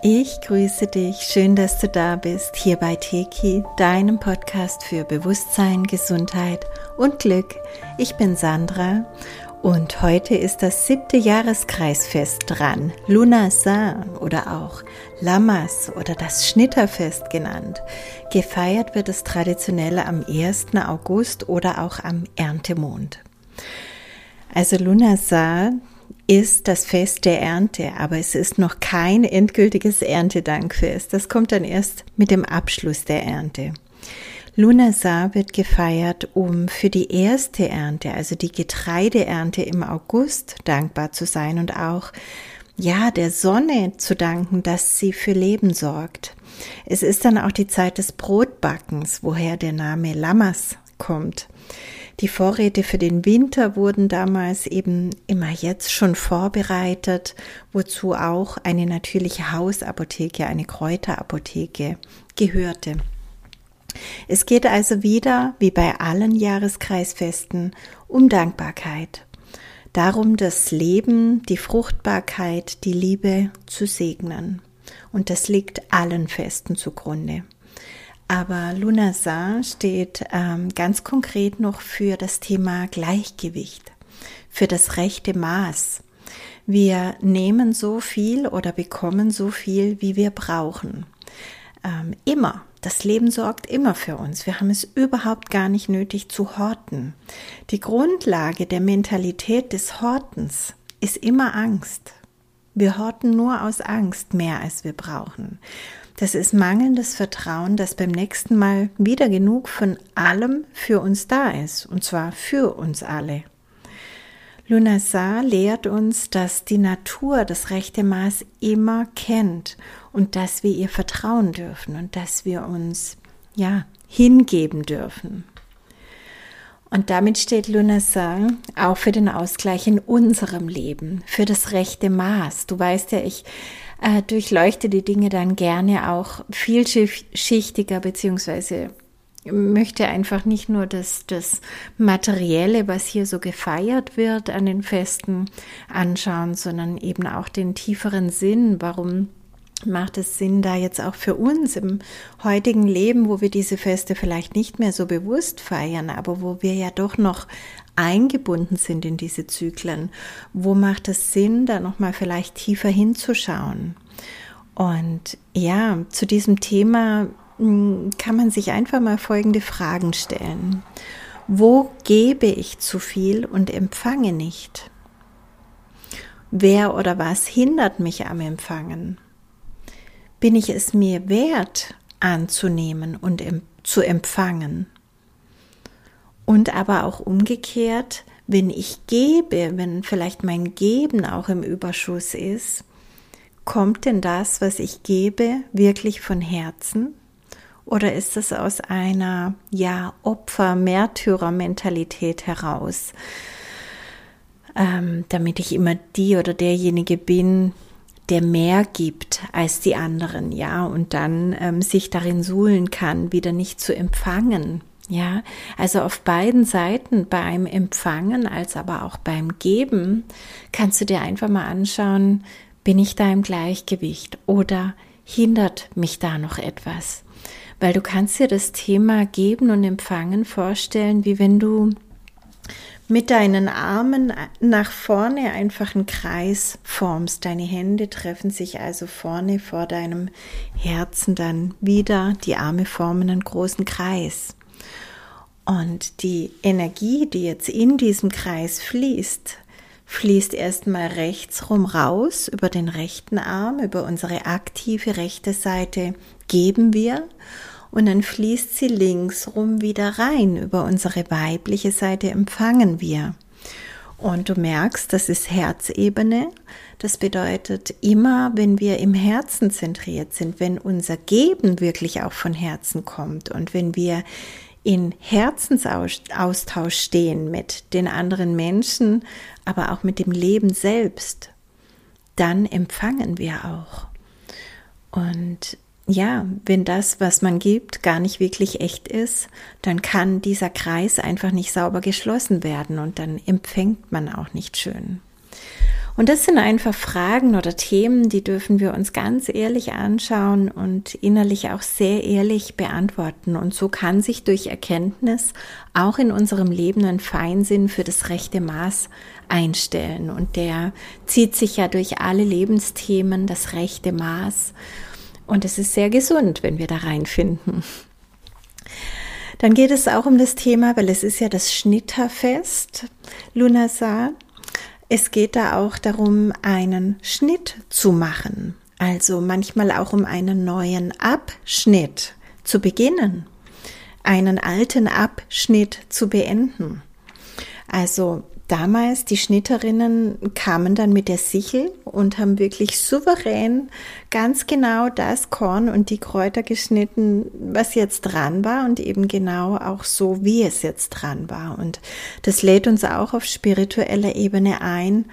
Ich grüße dich, schön, dass du da bist, hier bei Teki, deinem Podcast für Bewusstsein, Gesundheit und Glück. Ich bin Sandra und heute ist das siebte Jahreskreisfest dran, Lunasan oder auch Lamas oder das Schnitterfest genannt. Gefeiert wird es traditionell am 1. August oder auch am Erntemond. Also Lunasa ist das Fest der Ernte, aber es ist noch kein endgültiges Erntedankfest. Das kommt dann erst mit dem Abschluss der Ernte. Lunasar wird gefeiert, um für die erste Ernte, also die Getreideernte im August, dankbar zu sein und auch ja, der Sonne zu danken, dass sie für Leben sorgt. Es ist dann auch die Zeit des Brotbackens, woher der Name Lammers kommt. Die Vorräte für den Winter wurden damals eben immer jetzt schon vorbereitet, wozu auch eine natürliche Hausapotheke, eine Kräuterapotheke gehörte. Es geht also wieder, wie bei allen Jahreskreisfesten, um Dankbarkeit. Darum, das Leben, die Fruchtbarkeit, die Liebe zu segnen. Und das liegt allen Festen zugrunde. Aber Lunasar steht ähm, ganz konkret noch für das Thema Gleichgewicht, für das rechte Maß. Wir nehmen so viel oder bekommen so viel, wie wir brauchen. Ähm, immer. Das Leben sorgt immer für uns. Wir haben es überhaupt gar nicht nötig zu horten. Die Grundlage der Mentalität des Hortens ist immer Angst. Wir horten nur aus Angst mehr, als wir brauchen. Das ist mangelndes Vertrauen, dass beim nächsten Mal wieder genug von allem für uns da ist, und zwar für uns alle. Lunassar lehrt uns, dass die Natur das rechte Maß immer kennt und dass wir ihr vertrauen dürfen und dass wir uns ja hingeben dürfen. Und damit steht Lunassar auch für den Ausgleich in unserem Leben, für das rechte Maß. Du weißt ja, ich äh, durchleuchte die Dinge dann gerne auch vielschichtiger beziehungsweise möchte einfach nicht nur das, das Materielle, was hier so gefeiert wird an den Festen anschauen, sondern eben auch den tieferen Sinn, warum macht es Sinn, da jetzt auch für uns im heutigen Leben, wo wir diese Feste vielleicht nicht mehr so bewusst feiern, aber wo wir ja doch noch eingebunden sind in diese Zyklen, wo macht es Sinn, da nochmal vielleicht tiefer hinzuschauen? Und ja, zu diesem Thema hm, kann man sich einfach mal folgende Fragen stellen. Wo gebe ich zu viel und empfange nicht? Wer oder was hindert mich am Empfangen? Bin ich es mir wert, anzunehmen und zu empfangen? Und aber auch umgekehrt, wenn ich gebe, wenn vielleicht mein Geben auch im Überschuss ist, kommt denn das, was ich gebe, wirklich von Herzen? Oder ist es aus einer, ja, Opfer-Märtyrer-Mentalität heraus, ähm, damit ich immer die oder derjenige bin, der mehr gibt als die anderen, ja, und dann ähm, sich darin suhlen kann, wieder nicht zu empfangen, ja, also auf beiden Seiten beim Empfangen als aber auch beim Geben kannst du dir einfach mal anschauen, bin ich da im Gleichgewicht oder hindert mich da noch etwas? Weil du kannst dir das Thema Geben und Empfangen vorstellen, wie wenn du mit deinen Armen nach vorne einfach einen Kreis formst. Deine Hände treffen sich also vorne vor deinem Herzen dann wieder. Die Arme formen einen großen Kreis. Und die Energie, die jetzt in diesem Kreis fließt, fließt erstmal rechts rum raus über den rechten Arm, über unsere aktive rechte Seite geben wir und dann fließt sie links rum wieder rein, über unsere weibliche Seite empfangen wir. Und du merkst, das ist Herzebene. Das bedeutet, immer wenn wir im Herzen zentriert sind, wenn unser Geben wirklich auch von Herzen kommt und wenn wir in Herzensaustausch stehen mit den anderen Menschen, aber auch mit dem Leben selbst, dann empfangen wir auch. Und ja, wenn das, was man gibt, gar nicht wirklich echt ist, dann kann dieser Kreis einfach nicht sauber geschlossen werden und dann empfängt man auch nicht schön. Und das sind einfach Fragen oder Themen, die dürfen wir uns ganz ehrlich anschauen und innerlich auch sehr ehrlich beantworten. Und so kann sich durch Erkenntnis auch in unserem Leben ein Feinsinn für das rechte Maß einstellen. Und der zieht sich ja durch alle Lebensthemen, das rechte Maß. Und es ist sehr gesund, wenn wir da reinfinden. Dann geht es auch um das Thema, weil es ist ja das Schnitterfest, Lunasar. Es geht da auch darum, einen Schnitt zu machen. Also manchmal auch um einen neuen Abschnitt zu beginnen, einen alten Abschnitt zu beenden. Also damals, die Schnitterinnen kamen dann mit der Sichel und haben wirklich souverän ganz genau das Korn und die Kräuter geschnitten, was jetzt dran war und eben genau auch so, wie es jetzt dran war. Und das lädt uns auch auf spiritueller Ebene ein,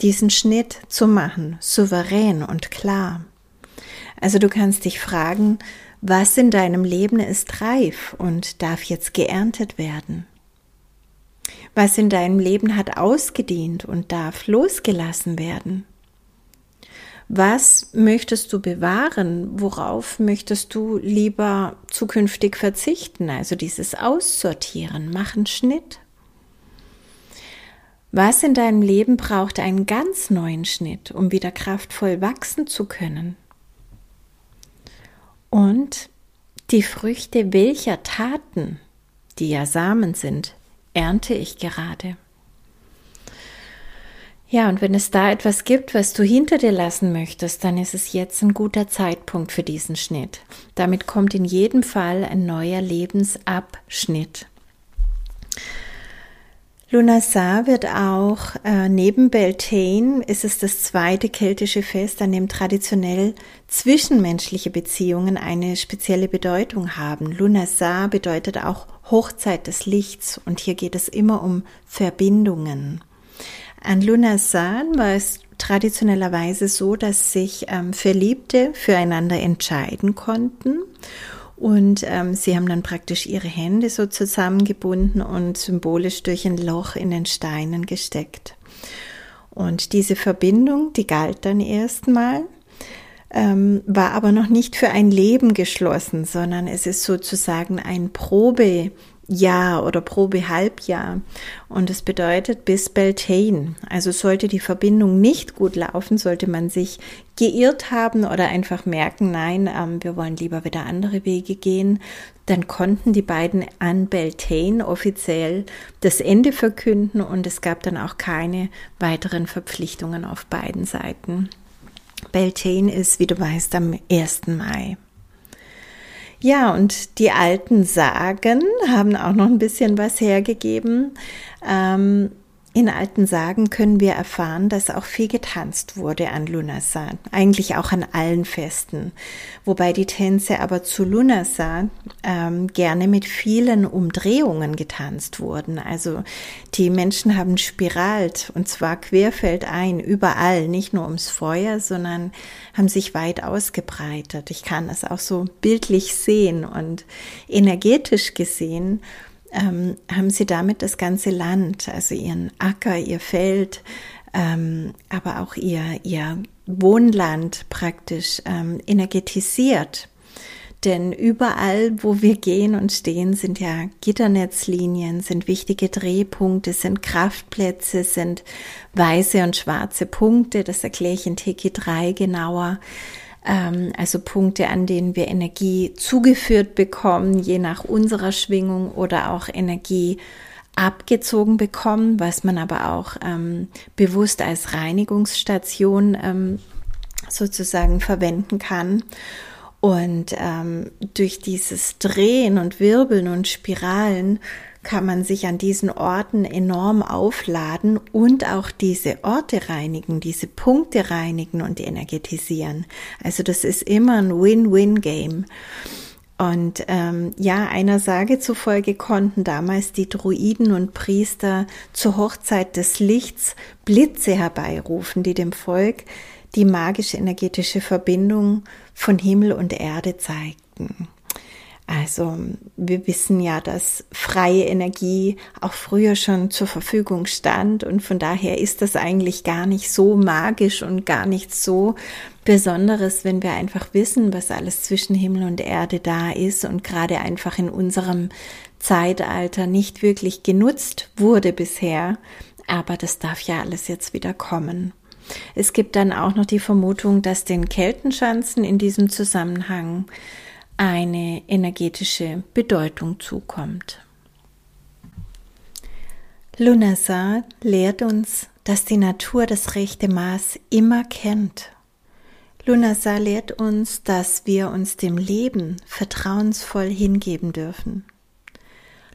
diesen Schnitt zu machen, souverän und klar. Also du kannst dich fragen, was in deinem Leben ist reif und darf jetzt geerntet werden? Was in deinem Leben hat ausgedient und darf losgelassen werden? Was möchtest du bewahren? Worauf möchtest du lieber zukünftig verzichten? Also dieses Aussortieren, machen Schnitt. Was in deinem Leben braucht einen ganz neuen Schnitt, um wieder kraftvoll wachsen zu können? Und die Früchte welcher Taten, die ja Samen sind, ernte ich gerade? Ja, und wenn es da etwas gibt, was du hinter dir lassen möchtest, dann ist es jetzt ein guter Zeitpunkt für diesen Schnitt. Damit kommt in jedem Fall ein neuer Lebensabschnitt. Lunasar wird auch äh, neben Beltane ist es das zweite keltische Fest, an dem traditionell zwischenmenschliche Beziehungen eine spezielle Bedeutung haben. Lunasar bedeutet auch Hochzeit des Lichts und hier geht es immer um Verbindungen. An Lunasan war es traditionellerweise so, dass sich ähm, Verliebte füreinander entscheiden konnten und ähm, sie haben dann praktisch ihre Hände so zusammengebunden und symbolisch durch ein Loch in den Steinen gesteckt. Und diese Verbindung, die galt dann erstmal, ähm, war aber noch nicht für ein Leben geschlossen, sondern es ist sozusagen ein Probe, Jahr oder Probehalbjahr. Und es bedeutet bis Beltane. Also sollte die Verbindung nicht gut laufen, sollte man sich geirrt haben oder einfach merken, nein, ähm, wir wollen lieber wieder andere Wege gehen, dann konnten die beiden an Beltane offiziell das Ende verkünden und es gab dann auch keine weiteren Verpflichtungen auf beiden Seiten. Beltane ist, wie du weißt, am 1. Mai. Ja, und die alten Sagen haben auch noch ein bisschen was hergegeben. Ähm, in alten Sagen können wir erfahren, dass auch viel getanzt wurde an Lunasan, eigentlich auch an allen Festen, wobei die Tänze aber zu Lunasan ähm, gerne mit vielen Umdrehungen getanzt wurden. Also die Menschen haben spiralt und zwar querfeldein, überall, nicht nur ums Feuer, sondern haben sich weit ausgebreitet. Ich kann es auch so bildlich sehen und energetisch gesehen ähm, haben sie damit das ganze Land, also ihren Acker, ihr Feld, ähm, aber auch ihr, ihr Wohnland praktisch ähm, energetisiert. Denn überall, wo wir gehen und stehen, sind ja Gitternetzlinien, sind wichtige Drehpunkte, sind Kraftplätze, sind weiße und schwarze Punkte. Das erkläre ich in Teki 3 genauer. Ähm, also Punkte, an denen wir Energie zugeführt bekommen, je nach unserer Schwingung oder auch Energie abgezogen bekommen, was man aber auch ähm, bewusst als Reinigungsstation ähm, sozusagen verwenden kann. Und ähm, durch dieses Drehen und Wirbeln und Spiralen kann man sich an diesen Orten enorm aufladen und auch diese Orte reinigen, diese Punkte reinigen und energetisieren. Also das ist immer ein Win-Win-Game. Und ähm, ja, einer Sage zufolge konnten damals die Druiden und Priester zur Hochzeit des Lichts Blitze herbeirufen, die dem Volk die magische energetische Verbindung von Himmel und Erde zeigten. Also wir wissen ja, dass freie Energie auch früher schon zur Verfügung stand und von daher ist das eigentlich gar nicht so magisch und gar nicht so Besonderes, wenn wir einfach wissen, was alles zwischen Himmel und Erde da ist und gerade einfach in unserem Zeitalter nicht wirklich genutzt wurde bisher. Aber das darf ja alles jetzt wieder kommen. Es gibt dann auch noch die Vermutung, dass den Keltenschanzen in diesem Zusammenhang eine energetische Bedeutung zukommt. Lunasa lehrt uns, dass die Natur das rechte Maß immer kennt. Lunasa lehrt uns, dass wir uns dem Leben vertrauensvoll hingeben dürfen.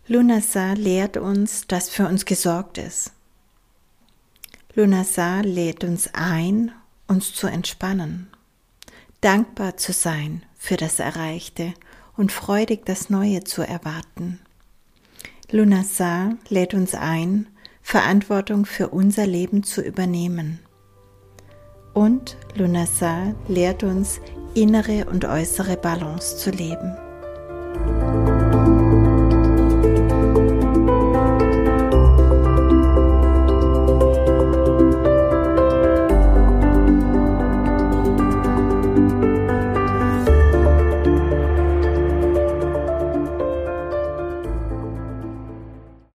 Lunasa lehrt uns, dass für uns gesorgt ist. Lunasa lädt uns ein, uns zu entspannen, dankbar zu sein für das Erreichte und freudig das Neue zu erwarten. Lunasa lädt uns ein, Verantwortung für unser Leben zu übernehmen. Und Lunasa lehrt uns, innere und äußere Balance zu leben.